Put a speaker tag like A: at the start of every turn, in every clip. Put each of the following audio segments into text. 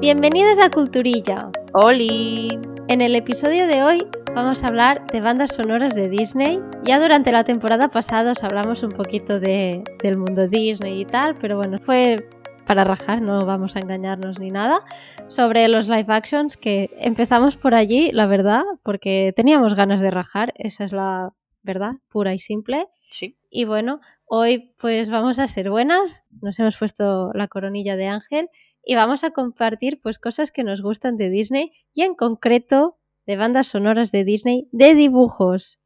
A: Bienvenidos a Culturilla.
B: ¡Oli!
A: En el episodio de hoy vamos a hablar de bandas sonoras de Disney. Ya durante la temporada pasada os hablamos un poquito de, del mundo Disney y tal, pero bueno, fue para rajar, no vamos a engañarnos ni nada, sobre los live actions que empezamos por allí, la verdad, porque teníamos ganas de rajar, esa es la verdad, pura y simple.
B: Sí.
A: Y bueno, hoy pues vamos a ser buenas, nos hemos puesto la coronilla de ángel y vamos a compartir pues cosas que nos gustan de Disney y en concreto de bandas sonoras de Disney de dibujos.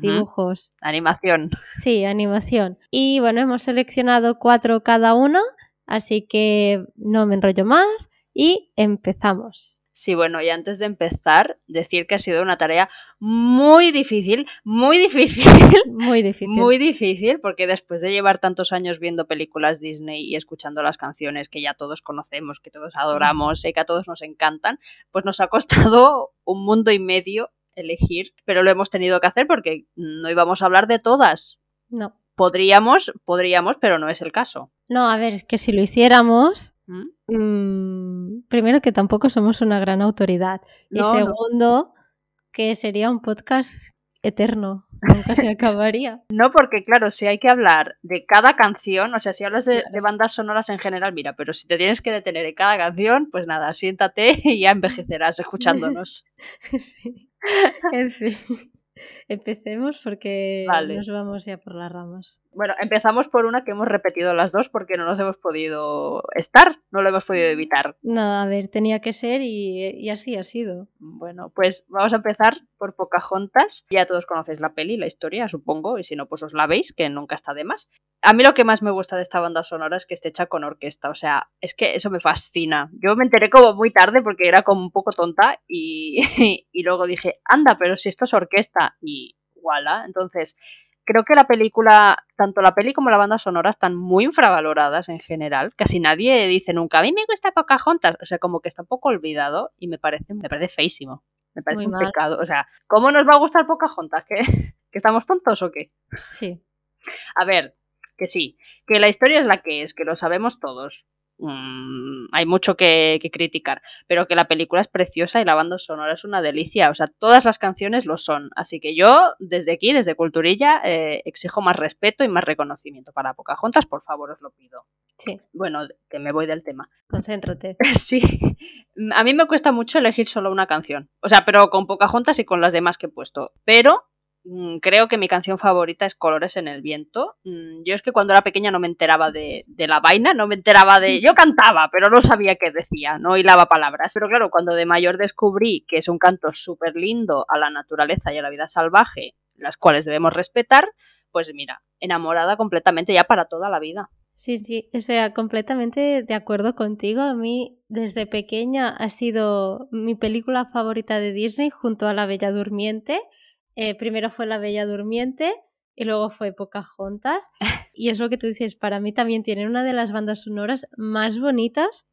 A: Dibujos.
B: Animación.
A: Sí, animación. Y bueno, hemos seleccionado cuatro cada una, así que no me enrollo más y empezamos.
B: Sí, bueno, y antes de empezar, decir que ha sido una tarea muy difícil, muy difícil,
A: Muy difícil.
B: muy difícil, porque después de llevar tantos años viendo películas Disney y escuchando las canciones que ya todos conocemos, que todos adoramos y que a todos nos encantan, pues nos ha costado un mundo y medio elegir, pero lo hemos tenido que hacer porque no íbamos a hablar de todas.
A: No.
B: Podríamos, podríamos, pero no es el caso.
A: No, a ver, es que si lo hiciéramos,
B: ¿Mm?
A: Mm, primero que tampoco somos una gran autoridad. Y
B: no.
A: segundo, que sería un podcast eterno. Nunca se acabaría.
B: No, porque claro, si hay que hablar de cada canción, o sea, si hablas de, de bandas sonoras en general, mira, pero si te tienes que detener en cada canción, pues nada, siéntate y ya envejecerás escuchándonos.
A: Sí. En fin. Empecemos porque
B: Vale.
A: nos vamos ya por las ramas.
B: Bueno, empezamos por una que hemos repetido las dos porque no nos hemos podido estar, no lo hemos podido evitar.
A: No, a ver, tenía que ser y, y así ha sido.
B: Bueno, pues vamos a empezar por Pocahontas. Ya todos conocéis la peli, la historia, supongo, y si no, pues os la veis, que nunca está de más. A mí lo que más me gusta de esta banda sonora es que esté hecha con orquesta, o sea, es que eso me fascina. Yo me enteré como muy tarde porque era como un poco tonta y, y luego dije, anda, pero si esto es orquesta y voilà. Entonces, creo que la película, tanto la peli como la banda sonora están muy infravaloradas en general. Casi nadie dice nunca, a mí me gusta Pocahontas, o sea, como que está un poco olvidado y me parece, me parece feísimo. Me parece
A: Muy
B: un
A: mal.
B: pecado. O sea, ¿cómo nos va a gustar Pocahontas? ¿Que, ¿Que estamos tontos o qué?
A: Sí.
B: A ver, que sí, que la historia es la que es, que lo sabemos todos. Mm, hay mucho que, que criticar, pero que la película es preciosa y la banda sonora es una delicia. O sea, todas las canciones lo son. Así que yo, desde aquí, desde Culturilla, eh, exijo más respeto y más reconocimiento para Pocahontas, por favor, os lo pido.
A: Sí,
B: Bueno, que me voy del tema.
A: concéntrate.
B: Sí, a mí me cuesta mucho elegir solo una canción. O sea, pero con Pocahontas y con las demás que he puesto. Pero creo que mi canción favorita es Colores en el Viento. Mm, Yo es que cuando era pequeña no me enteraba de, de la vaina, no me enteraba de... Yo cantaba, pero no sabía qué decía, no hilaba palabras. Pero claro, cuando de mayor descubrí que es un canto súper lindo a la naturaleza y a la vida salvaje, las cuales debemos respetar, pues mira, enamorada completamente ya para toda la vida.
A: Sí, sí, o sea, completamente de acuerdo contigo. A mí, desde pequeña, ha sido mi película favorita de Disney junto a La Bella Durmiente. Eh, primero fue La Bella Durmiente y luego fue Pocahontas. Y es lo que tú dices, para mí también tienen una de las bandas sonoras más bonitas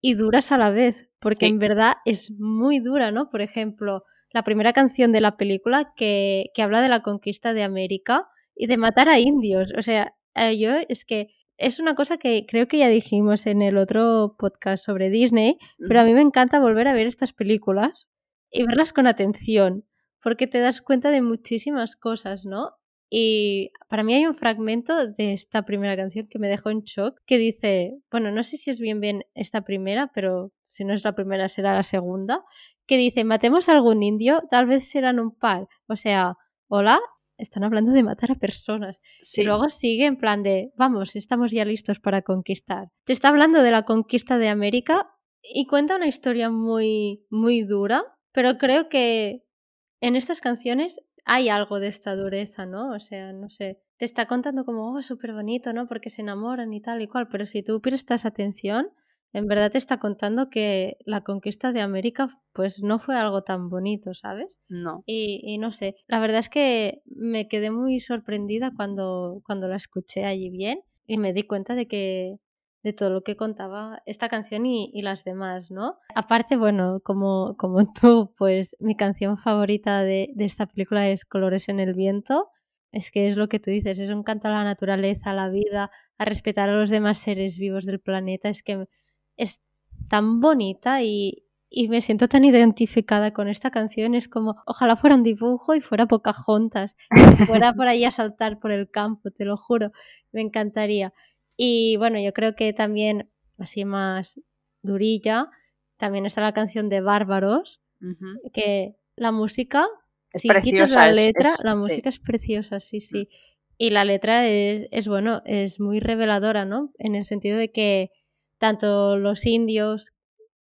A: y duras a la vez, porque
B: Sí.
A: en verdad es muy dura, ¿no? Por ejemplo, la primera canción de la película que, que habla de la conquista de América y de matar a indios. O sea, eh, yo es que es una cosa que creo que ya dijimos en el otro podcast sobre Disney, pero a mí me encanta volver a ver estas películas y verlas con atención, porque te das cuenta de muchísimas cosas, ¿no? Y para mí hay un fragmento de esta primera canción que me dejó en shock, que dice, bueno, no sé si es bien bien esta primera, pero si no es la primera será la segunda, que dice, matemos a algún indio, tal vez serán un par. O sea, hola, están hablando de matar a personas.
B: Sí.
A: Y luego sigue en plan de, vamos, estamos ya listos para conquistar. Te está hablando de la conquista de América y cuenta una historia muy, muy dura, pero creo que en estas canciones hay algo de esta dureza, ¿no? O sea, no sé, te está contando como, oh, súper bonito, ¿no? Porque se enamoran y tal y cual, pero si tú prestas atención, en verdad te está contando que la conquista de América pues no fue algo tan bonito, ¿sabes?
B: No.
A: Y, y no sé, la verdad es que me quedé muy sorprendida cuando, cuando la escuché allí bien y me di cuenta de que de todo lo que contaba esta canción y, y las demás, ¿no? Aparte, bueno, como, como tú, pues mi canción favorita de, de esta película es Colores en el Viento. Es que es lo que tú dices, es un canto a la naturaleza, a la vida, a respetar a los demás seres vivos del planeta. Es que es tan bonita y, y me siento tan identificada con esta canción. Es como, ojalá fuera un dibujo y fuera Pocahontas. Y fuera por ahí a saltar por el campo, te lo juro. Me encantaría. Y bueno, yo creo que también, así más durilla, también está la canción de Bárbaros, que la música, si quitas la letra, la música es preciosa, sí, sí. Y la letra es, es, bueno, es muy reveladora, ¿no? En el sentido de que tanto los indios,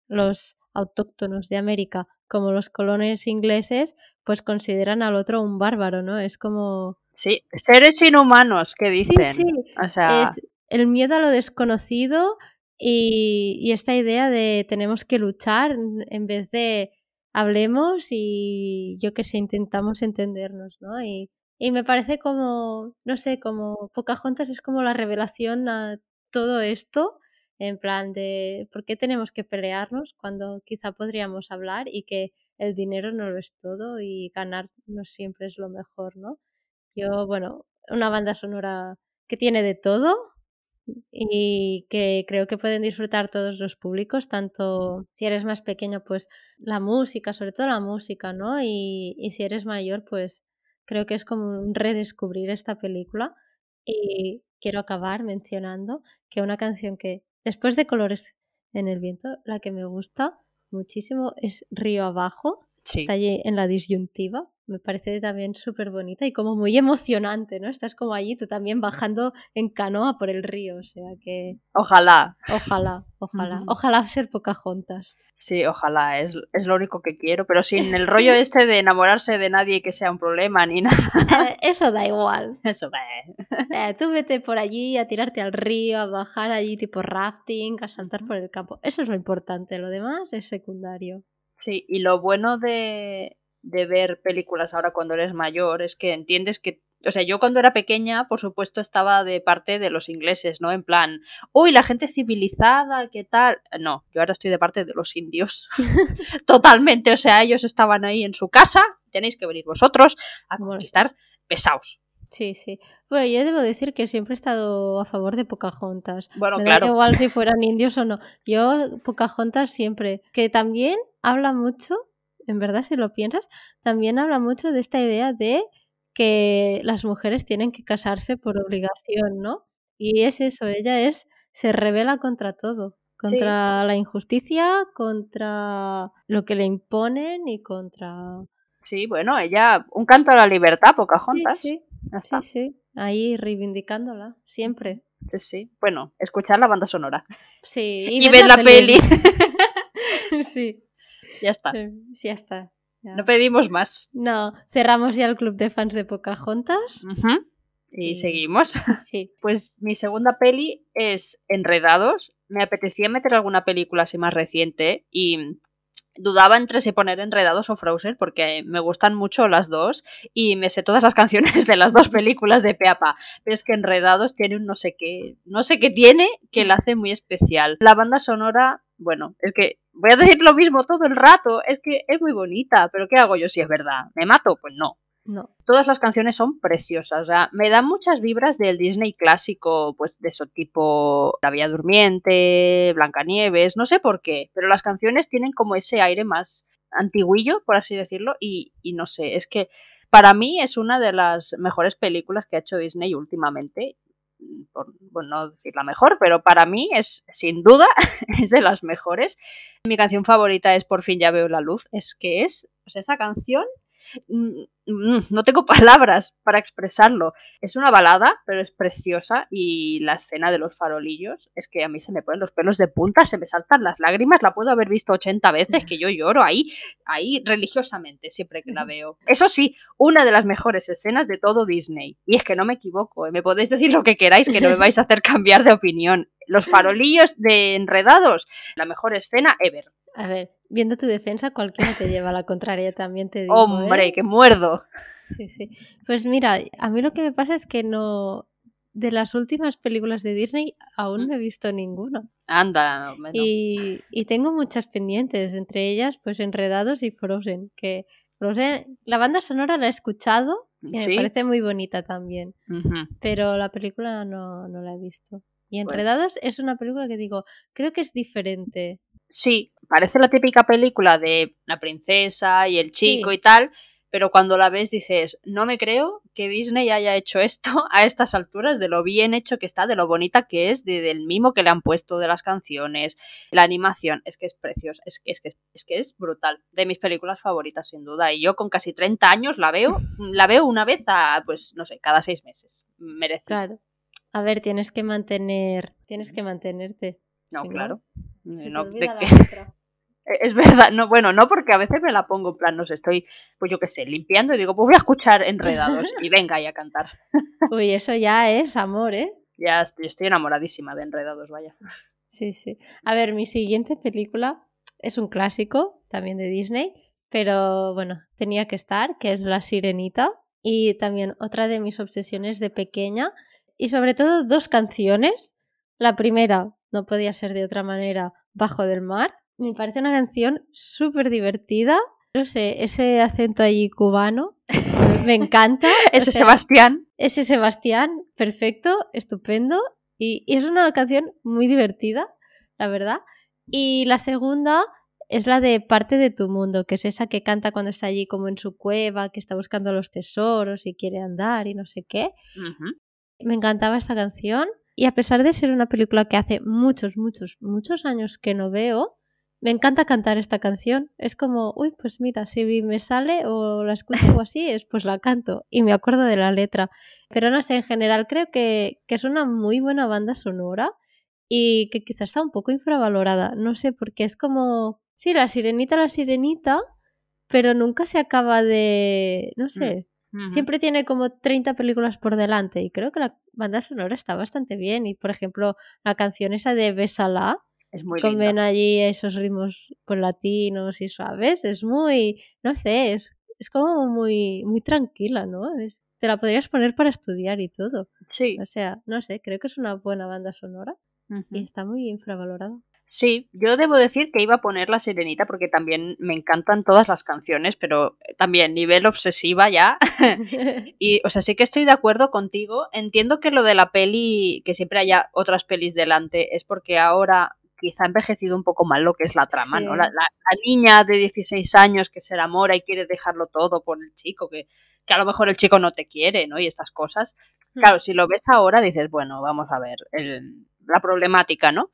A: los autóctonos de América como los colones ingleses, pues consideran al otro un bárbaro, ¿no? Es como...
B: Sí, seres inhumanos, que dicen. Sí, sí. O sea...
A: Es el miedo a lo desconocido y, esta idea de tenemos que luchar en vez de hablemos y yo que sé, intentamos entendernos, ¿no? Y, y me parece como, no sé, como Pocahontas es como la revelación a todo esto en plan de por qué tenemos que pelearnos cuando quizá podríamos hablar y que el dinero no lo es todo y ganar no siempre es lo mejor, ¿no? Yo, bueno, una banda sonora que tiene de todo y que creo que pueden disfrutar todos los públicos, tanto si eres más pequeño, pues la música, sobre todo la música, ¿no? Y, y si eres mayor, pues creo que es como un redescubrir esta película. Y quiero acabar mencionando que una canción que Después de Colores en el viento, la que me gusta muchísimo es Río Abajo. Está allí en la disyuntiva. Me parece también súper bonita y como muy emocionante, ¿no? Estás como allí, tú también bajando en canoa por el río, o sea que...
B: Ojalá.
A: Ojalá, ojalá. Ojalá ser Pocahontas.
B: Sí, ojalá, es, es, lo único que quiero, pero sin el rollo este de enamorarse de nadie que sea un problema ni nada.
A: Eh, eso da igual.
B: Eso da.
A: Eh, tú vete por allí a tirarte al río, a bajar allí tipo rafting, a saltar por el campo. Eso es lo importante, lo demás es secundario.
B: Sí, y lo bueno de, de ver películas ahora cuando eres mayor es que entiendes que o sea, yo cuando era pequeña, por supuesto, estaba de parte de los ingleses, ¿no? En plan, uy, la gente civilizada, ¿qué tal? No, yo ahora estoy de parte de los indios. Totalmente, o sea, ellos estaban ahí en su casa, tenéis que venir vosotros a conquistar pesados.
A: Sí, sí. Bueno, yo debo decir que siempre he estado a favor de Pocahontas.
B: Bueno, claro.
A: igual si fueran indios o no. Yo, Pocahontas siempre. Que también habla mucho, en verdad, si lo piensas, también habla mucho de esta idea de que las mujeres tienen que casarse por obligación, ¿no? Y es eso, ella es, se revela contra todo, contra la injusticia, contra lo que le imponen y contra...
B: Sí, bueno, ella, un canto a la libertad, Pocahontas.
A: Sí, sí, sí, sí, ahí reivindicándola, siempre.
B: Sí, sí. Bueno, escuchar la banda sonora.
A: Sí,
B: y, ver la, peli.
A: sí.
B: Ya está.
A: Sí, ya está.
B: No pedimos más.
A: No, cerramos ya el club de fans de Pocahontas.
B: Y, seguimos.
A: Sí.
B: Pues mi segunda peli es Enredados. Me apetecía meter alguna película así más reciente y dudaba entre si poner Enredados o Frozen porque me gustan mucho las dos y me sé todas las canciones de las dos películas de Peapa. Pero es que Enredados tiene un no sé qué, no sé qué tiene que la hace muy especial. La banda sonora, bueno, es que voy a decir lo mismo todo el rato, es que es muy bonita, pero ¿qué hago yo si es verdad? ¿Me mato? Pues no.
A: No.
B: Todas las canciones son preciosas, me dan muchas vibras del Disney clásico, pues de eso tipo La Vía Durmiente, Blancanieves, no sé por qué, pero las canciones tienen como ese aire más antiguillo, por así decirlo, y, no sé, es que para mí es una de las mejores películas que ha hecho Disney últimamente por bueno, no decir la mejor, pero para mí es sin duda es de las mejores. Mi canción favorita es Por fin ya veo la luz, es que es, sea, esa canción no tengo palabras para expresarlo. Es una balada, pero es preciosa y la escena de los farolillos es que a mí se me ponen los pelos de punta, se me saltan las lágrimas, la puedo haber visto 80 veces, que yo lloro ahí, ahí religiosamente siempre que la veo. Eso sí, una de las mejores escenas de todo Disney. Y es que no me equivoco, ¿eh? me podéis decir lo que queráis que no me vais a hacer cambiar de opinión. Los farolillos de enredados, la mejor escena ever.
A: A ver, viendo tu defensa, cualquiera te lleva a la contraria, también te digo.
B: Hombre,
A: ¿eh?
B: que muerdo.
A: Sí, sí. Pues mira, a mí lo que me pasa es que no. De las últimas películas de Disney, aún mm. no he visto ninguna.
B: Anda,
A: y, y, tengo muchas pendientes, entre ellas, pues Enredados y Frozen. Que Frozen, la banda sonora la he escuchado y me parece muy bonita también. Pero la película no, no la he visto. Y pues Enredados es una película que digo, creo que es diferente
B: Sí, parece la típica película de la princesa y el chico
A: Sí.
B: y tal, pero cuando la ves dices, no me creo que Disney haya hecho esto a estas alturas, de lo bien hecho que está, de lo bonita que es, de- del mimo que le han puesto de las canciones, la animación, es que es preciosa, es que es, que, es que es brutal, de mis películas favoritas sin duda, y yo con casi 30 años la veo, la veo una vez a, pues no sé, cada seis meses, merece.
A: Claro. A ver, tienes que mantener, tienes que mantenerte.
B: No,
A: si
B: claro. No, de que-. Es verdad, no, bueno, no porque a veces me la pongo en plan, no sé, estoy, pues yo qué sé, limpiando y digo, pues voy a escuchar enredados y venga y a cantar.
A: Uy, eso ya es amor, ¿eh?
B: Ya estoy, estoy enamoradísima de enredados, vaya.
A: Sí, sí. A ver, mi siguiente película es un clásico, también de Disney, pero bueno, tenía que estar, que es La Sirenita. Y también otra de mis obsesiones de pequeña. Y sobre todo dos canciones. La primera, no podía ser de otra manera, Bajo del Mar. Me parece una canción súper divertida. No sé, ese acento allí cubano me- encanta. o
B: Ese
A: sea,
B: Sebastián,
A: ese Sebastián, perfecto, estupendo. Y, y es una canción muy divertida, la verdad. Y la segunda es la de Parte de tu mundo, que es esa que canta cuando está allí como en su cueva, que está buscando los tesoros y quiere andar y no sé qué. Me encantaba esta canción. Y a pesar de ser una película que hace muchos, muchos, muchos años que no veo, me encanta cantar esta canción. Es como, uy, pues mira, si me sale o la escucho o así, es pues la canto y me acuerdo de la letra. Pero no sé, en general creo que, que es una muy buena banda sonora y que quizás está un poco infravalorada. No sé, porque es como, sí, la sirenita, la sirenita, pero nunca se acaba de, no sé,
B: ujú.
A: siempre tiene como 30 películas por delante y creo que la banda sonora está bastante bien. Y por ejemplo, la canción esa de Bésala,
B: es muy
A: con ven allí esos ritmos pues, latinos y suaves, es muy, no sé, es, es como muy, muy tranquila, ¿no? Es, te la podrías poner para estudiar y todo.
B: Sí,
A: O sea, no sé, creo que es una buena banda sonora y está muy infravalorada.
B: sí, yo debo decir que iba a poner la sirenita porque también me encantan todas las canciones, pero también nivel obsesiva ya. Y, o sea, sí que estoy de acuerdo contigo. Entiendo que lo de la peli, que siempre haya otras pelis delante, es porque ahora quizá ha envejecido un poco mal lo que es la trama, ¿no? La, la- la niña de 16 años que se enamora y quiere dejarlo todo por el chico, que, que a lo mejor el chico no te quiere, ¿no? Y estas cosas. Claro, si lo ves ahora dices, bueno, vamos a ver el- la problemática, ¿no?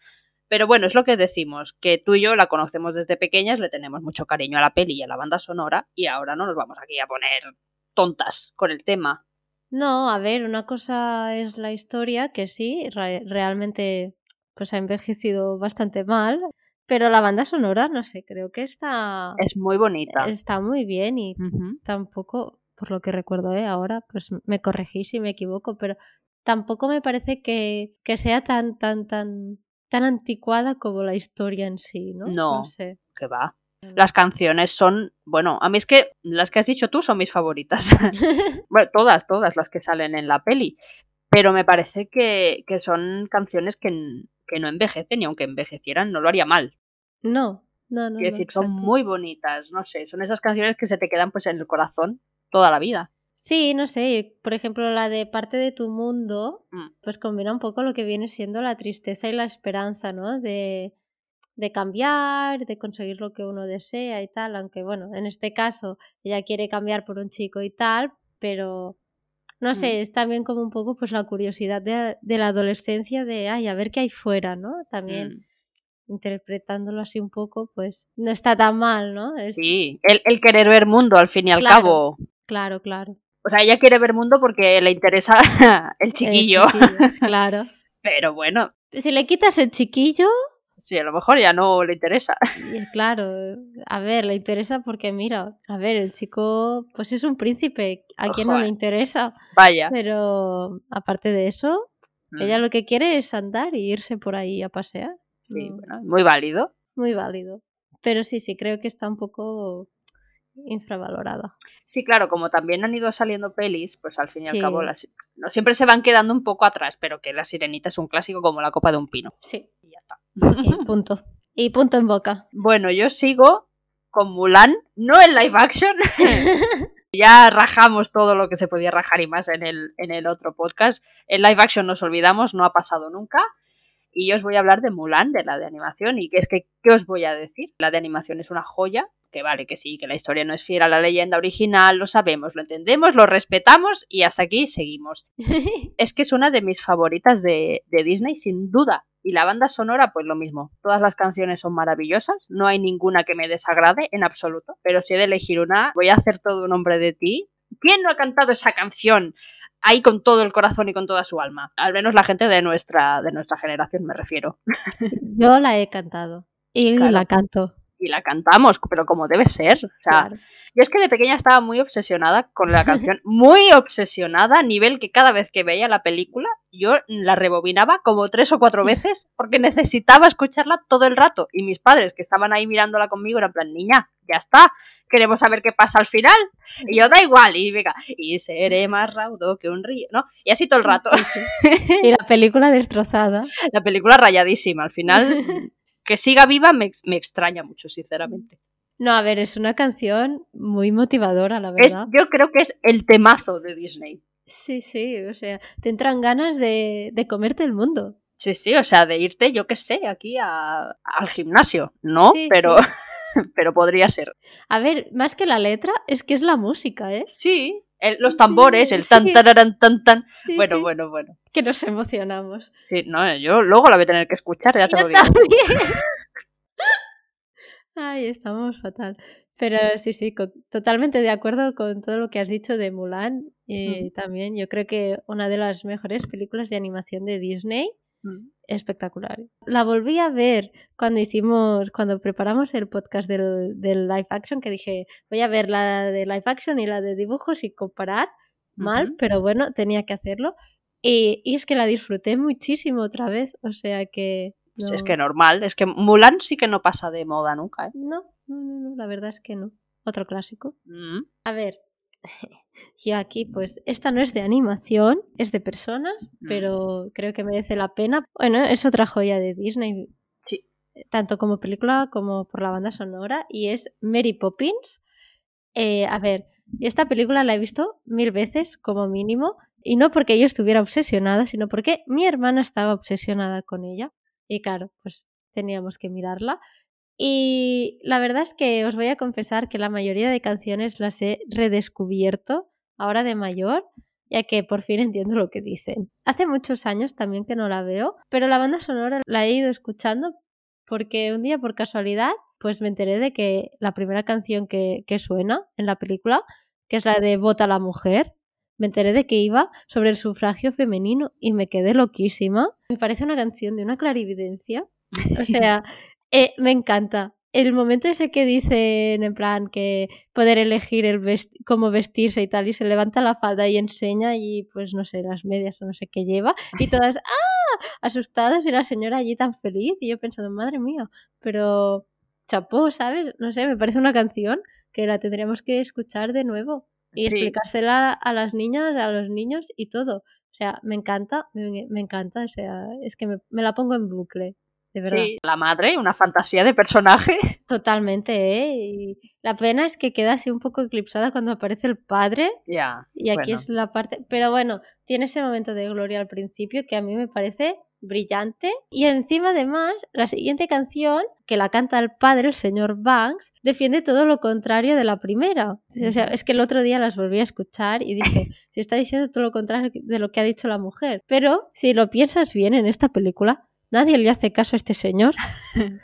B: Pero bueno, es lo que decimos, que tú y yo la conocemos desde pequeñas, le tenemos mucho cariño a la peli y a la banda sonora, y ahora no nos vamos aquí a poner tontas con el tema.
A: No, a ver, una cosa es la historia, que sí, re- realmente pues ha envejecido bastante mal, pero la banda sonora, no sé, creo que está,
B: Es muy bonita.
A: está muy bien y tampoco, por lo que recuerdo ¿eh? ahora, pues me corregí si me equivoco, pero tampoco me parece que, que sea tan, tan, tan, tan anticuada como la historia en sí, ¿no?
B: No.
A: sé.
B: Que va. Las canciones son, bueno, a mí es que las que has dicho tú son mis favoritas. bueno, todas, todas las que salen en la peli. Pero me parece que, que son canciones que, que no envejecen y aunque envejecieran no lo haría mal.
A: No, no, no.
B: Quiero
A: no,
B: decir, son muy bonitas, no sé, son esas canciones que se te quedan pues en el corazón toda la vida.
A: Sí, no sé, por ejemplo, la de parte de tu mundo,
B: Mm.
A: pues combina un poco lo que viene siendo la tristeza y la esperanza, ¿no? De, de cambiar, de conseguir lo que uno desea y tal, aunque bueno, en este caso ella quiere cambiar por un chico y tal, pero no sé, es también como un poco pues la curiosidad de, de la adolescencia de, ay, a ver qué hay fuera, ¿no? También
B: Mm.
A: interpretándolo así un poco, pues no está tan mal, ¿no? Es,
B: Sí, el, el querer ver mundo al fin y al
A: Claro.
B: cabo.
A: Claro, claro.
B: O sea, ella quiere ver mundo porque le interesa el chiquillo.
A: claro.
B: Pero bueno,
A: Si le quitas el chiquillo,
B: sí, a lo mejor ya no le interesa.
A: y claro, a ver, le interesa porque mira, a ver, el chico pues es un príncipe, a quien no le interesa,
B: Vaya.
A: pero aparte de eso,
B: Mm,
A: ella lo que quiere es andar y irse por ahí a pasear.
B: Sí,
A: no.
B: bueno, muy válido.
A: Muy válido. Pero sí, sí, creo que está un poco infravalorada.
B: Sí, claro, como también han ido saliendo pelis, pues al fin y al cabo las, no siempre se van quedando un poco atrás, pero que La Sirenita es un clásico como la copa de un pino.
A: Sí. Y punto. Y punto en boca.
B: Bueno, yo sigo con Mulan, no en live action. ya rajamos todo lo que se podía rajar y más en el, en el otro podcast. En live action nos olvidamos, no ha pasado nunca. Y yo os voy a hablar de Mulan, de la de animación, y que es que, ¿qué os voy a decir? La de animación es una joya, que vale, que sí, que la historia no es fiel a la leyenda original, lo sabemos, lo entendemos, lo respetamos y hasta aquí seguimos. es que es una de mis favoritas de, de Disney, sin duda. Y la banda sonora, pues lo mismo. Todas las canciones son maravillosas, no hay ninguna que me desagrade en absoluto. Pero si he de elegir una, voy a hacer todo un hombre de ti. ¿Quién no ha cantado esa canción? Ahí con todo el corazón y con toda su alma. Al menos la gente de nuestra, de nuestra generación me refiero.
A: Yo la he cantado. Y
B: Claro.
A: la canto.
B: Y la cantamos, pero como debe ser. O sea,
A: Claro.
B: Yo es que de pequeña estaba muy obsesionada con la canción, muy obsesionada, a nivel que cada vez que veía la película, yo la rebobinaba como tres o cuatro veces porque necesitaba escucharla todo el rato. Y mis padres, que estaban ahí mirándola conmigo, eran plan, niña, ya está, queremos saber qué pasa al final. Y yo, da igual, y venga, y seré más raudo que un río, ¿no? Y así todo el rato.
A: Sí, sí. Y la película destrozada.
B: La película rayadísima, al final, que siga viva me, me extraña mucho, sinceramente.
A: No, a ver, es una canción muy motivadora, la
B: Es,
A: verdad.
B: yo creo que es el temazo de Disney.
A: Sí, sí, o sea, te entran ganas de, de comerte el mundo.
B: Sí, sí, o sea, de irte, yo qué sé, aquí a- al gimnasio, ¿no?
A: Sí,
B: pero, pero podría ser.
A: A ver, más que la letra, es que es la música, ¿eh?
B: Sí, el- los tambores, el tan,
A: Sí.
B: tararán, tan, tan.
A: Sí,
B: Bueno,
A: sí,
B: bueno, bueno.
A: Que nos emocionamos.
B: Sí, no, yo luego la voy a tener que escuchar, ya te
A: Yo
B: lo digo.
A: también. Ay, estamos fatal. Pero sí, sí, totalmente de acuerdo con todo lo que has dicho de Mulan. Y también yo creo que una de las mejores películas de animación de Disney.
B: Mm.
A: Espectacular. La volví a ver cuando hicimos, cuando preparamos el podcast del, del live action, que dije, voy a ver la de live action y la de dibujos y comparar. Mal, pero bueno, tenía que hacerlo. Y, y es que la disfruté muchísimo otra vez. O sea que. No-
B: Es que normal, es que Mulan sí que no pasa de moda nunca, ¿eh?
A: No, no, no, no, la verdad es que no. Otro clásico. A ver, yo aquí, pues, esta no es de animación, es de personas, pero creo que merece la pena. Bueno, es otra joya de Disney,
B: Sí.
A: tanto como película como por la banda sonora, y es Mary Poppins. Eh, a ver, esta película la he visto mil veces como mínimo, y no porque yo estuviera obsesionada, sino porque mi hermana estaba obsesionada con ella. Y claro, pues teníamos que mirarla. Y la verdad es que os voy a confesar que la mayoría de canciones las he redescubierto ahora de mayor, ya que por fin entiendo lo que dicen. Hace muchos años también que no la veo, pero la banda sonora la he ido escuchando porque un día por casualidad pues me enteré de que la primera canción que, que suena en la película, que es la de Vota la mujer, me enteré de que iba sobre el sufragio femenino y me quedé loquísima. Me parece una canción de una clarividencia. O sea, eh, me encanta. El momento ese que dicen en plan que poder elegir el vest- cómo vestirse y tal, y se levanta la falda y enseña y pues no sé, las medias o no sé qué lleva, y todas ¡ah! asustadas y la señora allí tan feliz, y yo pensando, madre mía, pero chapó, ¿sabes? No sé, me parece una canción que la tendríamos que escuchar de nuevo y
B: Sí.
A: explicársela a las niñas, a los niños y todo. O sea, me encanta, me, me encanta, o sea, es que me, me la pongo en bucle, de verdad.
B: Sí, la madre, una fantasía de personaje.
A: Totalmente, ¿eh? Y la pena es que queda así un poco eclipsada cuando aparece el padre
B: Ya.
A: y aquí
B: bueno.
A: es la parte... Pero bueno, tiene ese momento de gloria al principio que a mí me parece brillante y encima además la siguiente canción que la canta el padre, el señor Banks, defiende todo lo contrario de la primera. O sea, es que el otro día las volví a escuchar y dije, se está diciendo todo lo contrario de lo que ha dicho la mujer. Pero si lo piensas bien en esta película, nadie le hace caso a este señor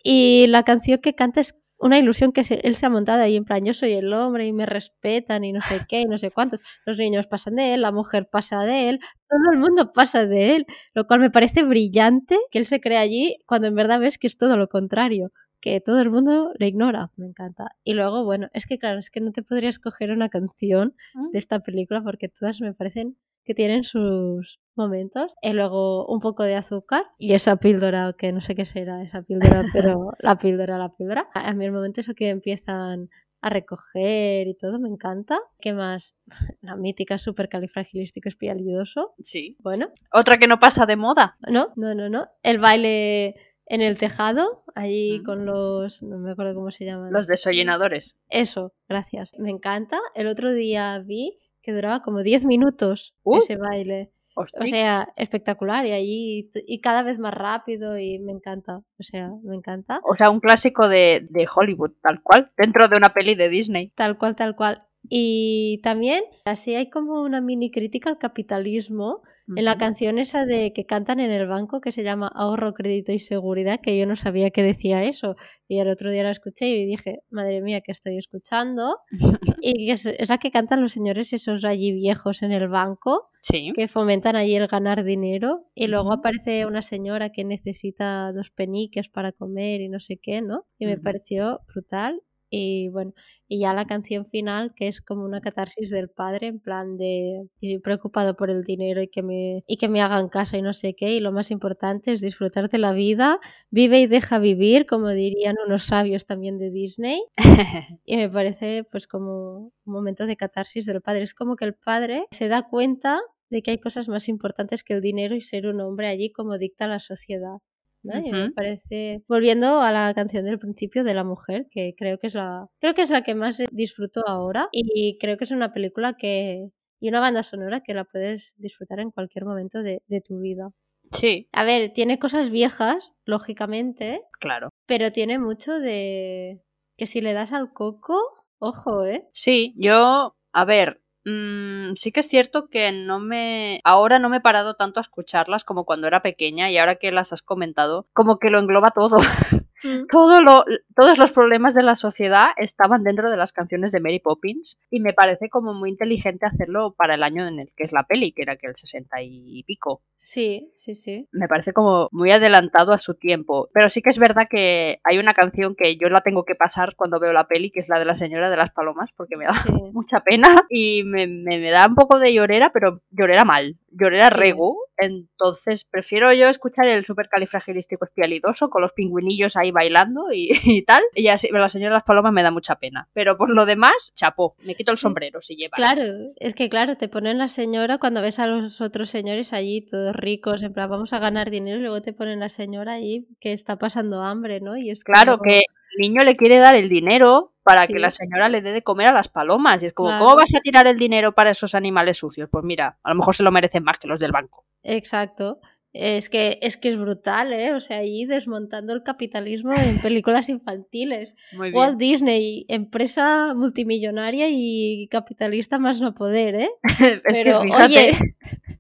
A: y la canción que canta es una ilusión que se- él se ha montado ahí en plan yo soy el hombre y me respetan y no sé qué y no sé cuántos. Los niños pasan de él, la mujer pasa de él, todo el mundo pasa de él, lo cual me parece brillante que él se crea allí cuando en verdad ves que es todo lo contrario, que todo el mundo le ignora. Me encanta. Y luego, bueno, es que claro, es que no te podría escoger una canción de esta película porque todas me parecen que tienen sus momentos. Y luego un poco de azúcar y esa píldora, que no sé qué será esa píldora, pero la píldora, la píldora. A mí el momento eso que empiezan a recoger y todo, me encanta. ¿Qué más? La mítica supercalifragilístico espialidoso.
B: Sí.
A: Bueno,
B: Otra que no pasa de moda.
A: no, no, no, no. El baile en el tejado, allí
B: Mm.
A: con los, no me acuerdo cómo se llaman.
B: Los desollinadores.
A: Eso, gracias. Me encanta. El otro día vi que duraba como 10 minutos
B: Uh.
A: ese baile. O sea, espectacular y allí y cada vez más rápido y me encanta. O sea, me encanta.
B: O sea, un clásico de, de Hollywood, tal cual, dentro de una peli de Disney.
A: Tal cual, tal cual. Y también, así hay como una mini crítica al capitalismo en la canción esa de que cantan en el banco que se llama Ahorro, Crédito y Seguridad, que yo no sabía que decía eso. Y el otro día la escuché y dije, madre mía, que estoy escuchando. y es, es, la que cantan los señores esos allí viejos en el banco,
B: sí.
A: que fomentan allí el ganar dinero. Y luego aparece una señora que necesita dos peniques para comer y no sé qué, ¿no? Y me pareció brutal. Y bueno, y ya la canción final, que es como una catarsis del padre, en plan de estoy preocupado por el dinero y que me, y que me hagan caso y no sé qué, y lo más importante es disfrutar de la vida, vive y deja vivir, como dirían unos sabios también de Disney. y me parece pues como un momento de catarsis del padre. Es como que el padre se da cuenta de que hay cosas más importantes que el dinero y ser un hombre allí como dicta la sociedad. ¿No? Y me parece volviendo a la canción del principio de la mujer que creo que es la creo que es la que más disfruto ahora y creo que es una película que y una banda sonora que la puedes disfrutar en cualquier momento de, de tu vida.
B: Sí.
A: A ver tiene cosas viejas lógicamente
B: claro.
A: pero tiene mucho de que si le das al coco ojo eh
B: sí yo a ver Mm, sí que es cierto que no me. Ahora no me he parado tanto a escucharlas como cuando era pequeña y ahora que las has comentado, como que lo engloba todo. Mm. Todo lo, todos los problemas de la sociedad estaban dentro de las canciones de Mary Poppins y me parece como muy inteligente hacerlo para el año en el que es la peli, que era que el 60 y pico.
A: Sí, sí, sí.
B: Me parece como muy adelantado a su tiempo. Pero sí que es verdad que hay una canción que yo la tengo que pasar cuando veo la peli, que es la de la señora de las palomas, porque me da mucha pena y me, me, da un poco de llorera, pero llorera mal. Llorera sí. regu. Entonces prefiero yo escuchar el supercalifragilístico espialidoso con los pingüinillos ahí bailando y, y, tal. Y así, la señora de las palomas me da mucha pena. Pero por lo demás, chapó. Me quito el sombrero si lleva.
A: Claro, es que claro, te ponen la señora cuando ves a los otros señores allí todos ricos, en plan, vamos a ganar dinero y luego te ponen la señora allí que está pasando hambre, ¿no? Y es
B: claro como... que el niño le quiere dar el dinero para sí. que la señora le dé de comer a las palomas. Y es como, claro. ¿cómo vas a tirar el dinero para esos animales sucios? Pues mira, a lo mejor se lo merecen más que los del banco.
A: Exacto. Es que, es que es brutal, ¿eh? O sea, ahí desmontando el capitalismo en películas infantiles.
B: Muy bien.
A: Walt Disney, empresa multimillonaria y capitalista más no poder, ¿eh?
B: es
A: Pero,
B: que fíjate...
A: oye,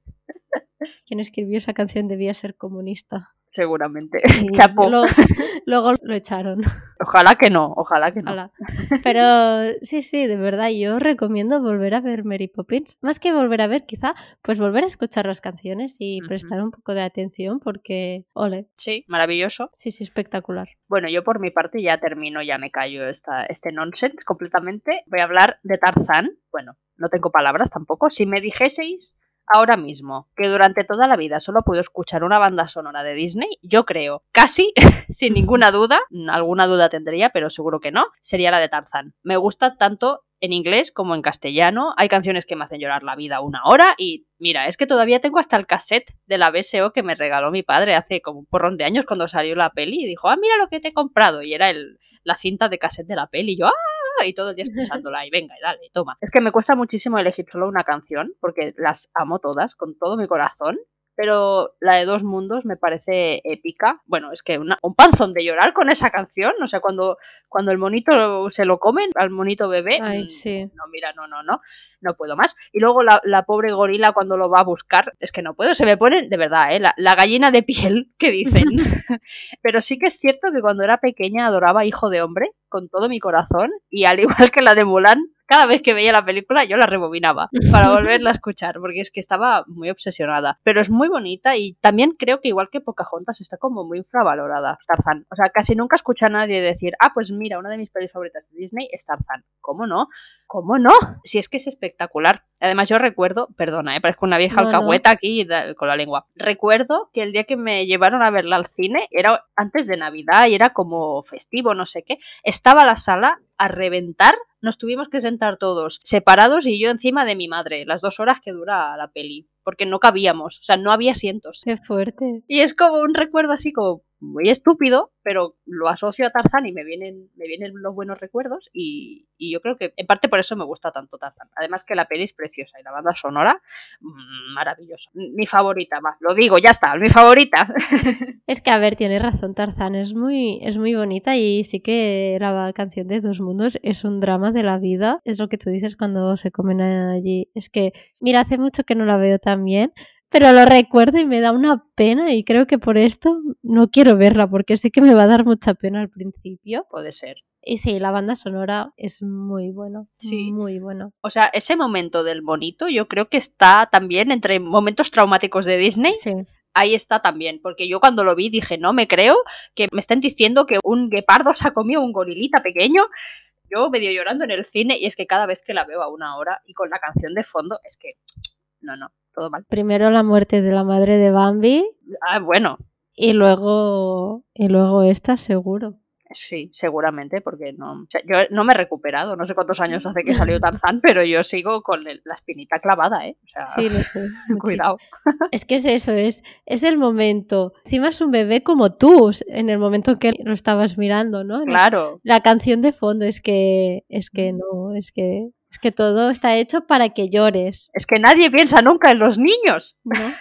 A: quien escribió esa canción debía ser comunista.
B: Seguramente.
A: Lo, luego lo echaron.
B: Ojalá que no, ojalá que no.
A: Ojalá. Pero sí, sí, de verdad, yo recomiendo volver a ver Mary Poppins. Más que volver a ver, quizá, pues volver a escuchar las canciones y uh -huh. prestar un poco de atención porque, ole.
B: Sí, maravilloso.
A: Sí, sí, espectacular.
B: Bueno, yo por mi parte ya termino, ya me callo esta, este nonsense completamente. Voy a hablar de Tarzán. Bueno, no tengo palabras tampoco. Si me dijeseis ahora mismo que durante toda la vida solo puedo escuchar una banda sonora de Disney, yo creo, casi, sin ninguna duda, alguna duda tendría, pero seguro que no, sería la de Tarzán. Me gusta tanto en inglés como en castellano. Hay canciones que me hacen llorar la vida una hora y mira, es que todavía tengo hasta el cassette de la BSO que me regaló mi padre hace como un porrón de años cuando salió la peli y dijo, ah, mira lo que te he comprado y era el, la cinta de cassette de la peli y yo, ah, y todo el día escuchándola y venga y dale, toma. Es que me cuesta muchísimo elegir solo una canción porque las amo todas con todo mi corazón. Pero la de Dos Mundos me parece épica. Bueno, es que una, un panzón de llorar con esa canción. O sea, cuando, cuando el monito se lo comen, al monito bebé.
A: Ay, sí.
B: No, mira, no, no, no. No puedo más. Y luego la, la, pobre gorila cuando lo va a buscar. Es que no puedo. Se me ponen, de verdad, ¿eh? la, la gallina de piel que dicen. Pero sí que es cierto que cuando era pequeña adoraba Hijo de Hombre con todo mi corazón. Y al igual que la de Mulan, cada vez que veía la película yo la rebobinaba para volverla a escuchar, porque es que estaba muy obsesionada. Pero es muy bonita y también creo que igual que Pocahontas está como muy infravalorada, Tarzán. O sea, casi nunca escucho a nadie decir, ah, pues mira, una de mis pelis favoritas de Disney es Tarzán. ¿Cómo no? ¿Cómo no? Si es que es espectacular. Además yo recuerdo, perdona, eh, parezco una vieja no, alcahueta no. aquí con la lengua. Recuerdo que el día que me llevaron a verla al cine era antes de Navidad y era como festivo, no sé qué. Estaba la sala a reventar nos tuvimos que sentar todos separados y yo encima de mi madre, las dos horas que dura la peli, porque no cabíamos, o sea, no había asientos.
A: Qué fuerte.
B: Y es como un recuerdo así como muy estúpido, pero lo asocio a Tarzán y me vienen, me vienen los buenos recuerdos y, y yo creo que en parte por eso me gusta tanto Tarzán. Además que la peli es preciosa y la banda sonora, mmm, maravillosa. Mi favorita, va, lo digo, ya está, mi favorita.
A: Es que, a ver, tienes razón, Tarzán es muy, es muy bonita y sí que la canción de Dos Mundos es un drama de la vida. Es lo que tú dices cuando se comen allí. Es que, mira, hace mucho que no la veo tan bien, pero lo recuerdo y me da una pena y creo que por esto no quiero verla porque sé que me va a dar mucha pena al principio.
B: Puede ser.
A: Y sí, la banda sonora es muy buena.
B: Sí.
A: Muy buena.
B: O sea, ese momento del bonito yo creo que está también entre momentos traumáticos de Disney.
A: Sí.
B: Ahí está también, porque yo cuando lo vi dije, no me creo que me están diciendo que un guepardo se ha comido un gorilita pequeño. Yo medio llorando en el cine y es que cada vez que la veo a una hora y con la canción de fondo, es que no, no, todo mal.
A: Primero la muerte de la madre de Bambi
B: Ah, bueno,
A: y luego, y luego esta seguro.
B: sí, seguramente, porque no, o sea, yo no me he recuperado, no sé cuántos años hace que salió Tarzán, pero yo sigo con la espinita clavada, ¿eh? O sea,
A: Sí, lo sé. muchísimo.
B: cuidado.
A: Es que es eso, es, es el momento. Encima es un bebé como tú, en el momento que lo estabas mirando, ¿no?
B: Claro,
A: La canción de fondo es que, es que no, es que, es que todo está hecho para que llores,
B: es que nadie piensa nunca en los niños.
A: ¿no?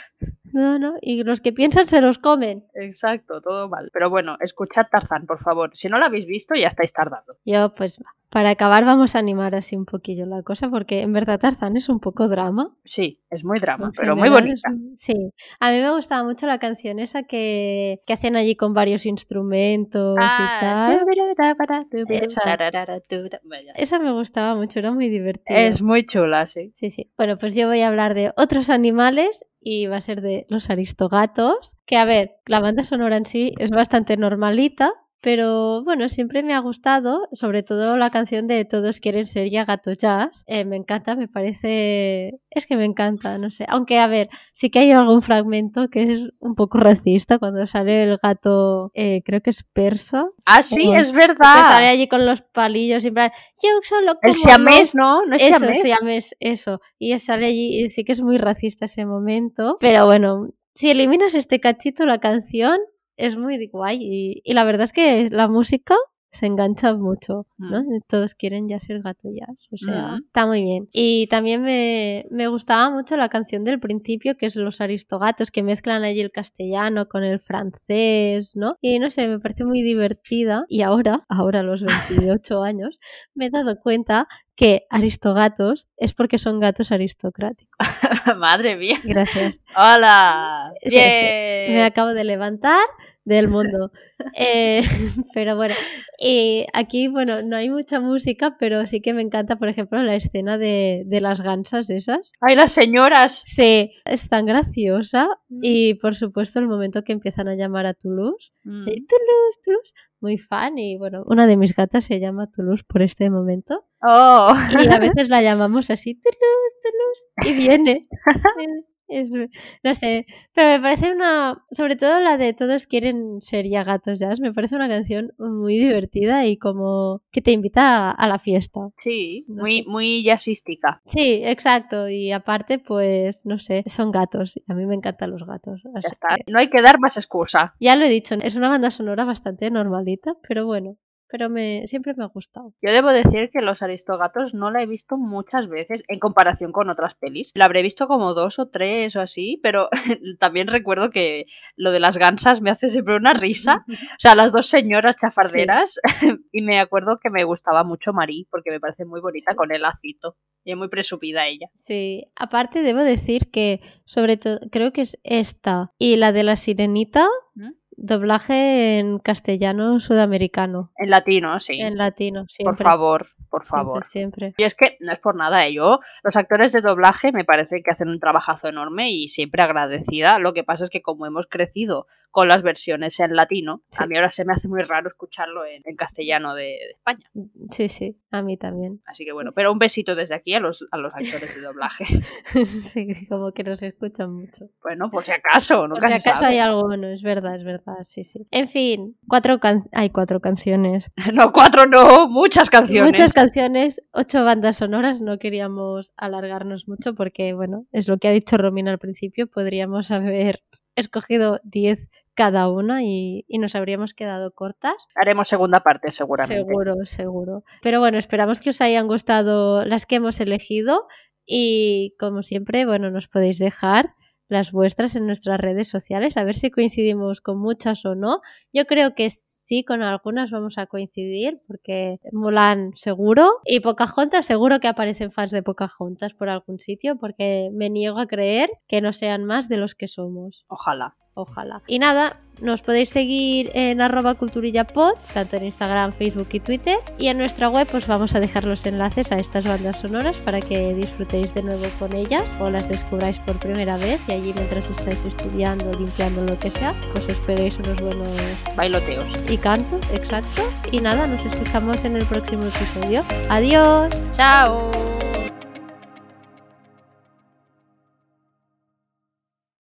A: No, no, y los que piensan se los comen.
B: Exacto, todo mal. Pero bueno, escuchad Tarzán, por favor. Si no lo habéis visto, ya estáis tardando.
A: Yo, pues, para acabar vamos a animar así un poquillo la cosa, porque en verdad Tarzán es un poco drama.
B: Sí, es muy drama,
A: En
B: pero muy
A: general
B: bonita.
A: un- Sí, a mí me gustaba mucho la canción esa que, que hacen allí con varios instrumentos y tal. Esa me gustaba mucho, era muy divertida.
B: Es muy chula, sí.
A: Sí, sí. Bueno, pues yo voy a hablar de otros animales y va a ser de los aristogatos, que a ver, la banda sonora en sí es bastante normalita, pero bueno, siempre me ha gustado, sobre todo la canción de Todos quieren ser ya gato jazz. Eh, me encanta, me parece... Es que me encanta, no sé. Aunque, a ver, sí que hay algún fragmento que es un poco racista cuando sale el gato, eh, creo que es persa,
B: Ah, sí, es
A: que sale
B: verdad.
A: allí con los palillos y plan, yo solo
B: El
A: como
B: siamés, ¿no? No es
A: eso,
B: siamés.
A: siamés, eso. Y sale allí y sí que es muy racista ese momento. Pero bueno, si eliminas este cachito, la canción es muy guay. Y, y la verdad es que la música se engancha mucho, ¿no? Todos quieren ya ser jazz. O sea,
B: Mm.
A: está muy bien. Y también me, me gustaba mucho la canción del principio, que es Los Aristogatos, que mezclan allí el castellano con el francés, ¿no? Y no sé, me parece muy divertida. Y ahora, ahora a los 28 años, me he dado cuenta que aristogatos es porque son gatos aristocráticos.
B: Madre mía.
A: Gracias.
B: Hola.
A: Sí, sí.
B: Bien.
A: Me acabo de levantar del mundo. Eh, pero bueno, y aquí, bueno, no hay mucha música, pero sí que me encanta, por ejemplo, la escena de, de las gansas esas.
B: Ay, las señoras.
A: Sí, es tan graciosa.
B: Mm.
A: Y por supuesto, el momento que empiezan a llamar a Toulouse.
B: Mm.
A: Sí, Toulouse, Toulouse. Muy fan. Y bueno, una de mis gatas se llama Toulouse por este momento.
B: Oh.
A: Y a veces la llamamos así, Toulouse, Toulouse, y viene. Es- no sé, pero me parece una, sobre todo la de Todos quieren ser ya gatos jazz, me parece una canción muy divertida y como que te invita a, a la fiesta.
B: Sí,
A: No
B: muy,
A: sé.
B: muy jazzística.
A: Sí, exacto, y aparte, pues, no sé, son gatos, a mí me encantan los gatos.
B: Ya está.
A: que-
B: No hay que dar más excusa.
A: ya lo he dicho, es una banda sonora bastante normalita, pero bueno, pero me, siempre me ha gustado.
B: Yo debo decir que Los Aristogatos no la he visto muchas veces en comparación con otras pelis. La habré visto como dos o tres o así, pero también recuerdo que lo de las gansas me hace siempre una risa. O sea, las dos señoras chafarderas. y me acuerdo que me gustaba mucho Marí, porque me parece muy bonita
A: Sí.
B: con el lacito. Y es muy presumida ella.
A: Sí, aparte debo decir que sobre todo creo que es esta y la de la sirenita,
B: ¿Mm?
A: Doblaje en castellano sudamericano,
B: En latino, sí.
A: en latino,
B: por
A: siempre.
B: favor, por favor.
A: Siempre.
B: Y es que no es por nada, ¿eh? yo, los actores de doblaje me parece que hacen un trabajazo enorme y siempre agradecida. Lo que pasa es que como hemos crecido con las versiones en latino,
A: Sí.
B: a mí ahora se me hace muy raro escucharlo en, en castellano de, de España.
A: Sí, sí, a mí también.
B: Así que bueno, pero un besito desde aquí a los, a los actores de doblaje.
A: sí, como que nos escuchan mucho.
B: bueno, por si acaso,
A: Por
B: nunca
A: si acaso
B: sabe.
A: hay algo bueno, es verdad, es verdad, sí, sí. En fin, cuatro can hay cuatro canciones.
B: No, cuatro no, muchas canciones.
A: Muchas canciones, ocho bandas sonoras, no queríamos alargarnos mucho porque, bueno, es lo que ha dicho Romina al principio, podríamos haber escogido 10 cada una y, y, nos habríamos quedado cortas.
B: Haremos segunda parte, seguramente.
A: Seguro, seguro. Pero bueno, esperamos que os hayan gustado las que hemos elegido y como siempre, bueno, nos podéis dejar las vuestras en nuestras redes sociales, a ver si coincidimos con muchas o no. Yo creo que sí, con algunas vamos a coincidir, porque Mulan seguro y Pocahontas seguro que aparecen fans de Pocahontas por algún sitio, porque me niego a creer que no sean más de los que somos.
B: Ojalá.
A: Ojalá. Y nada, nos podéis seguir en arroba culturillapod, tanto en Instagram, Facebook y Twitter. Y en nuestra web os vamos a dejar los enlaces a estas bandas sonoras para que disfrutéis de nuevo con ellas o las descubráis por primera vez y allí mientras estáis estudiando, limpiando, lo que sea, pues os peguéis unos buenos
B: bailoteos.
A: Y cantos, exacto. Y nada, nos escuchamos en el próximo episodio. Adiós.
B: Chao.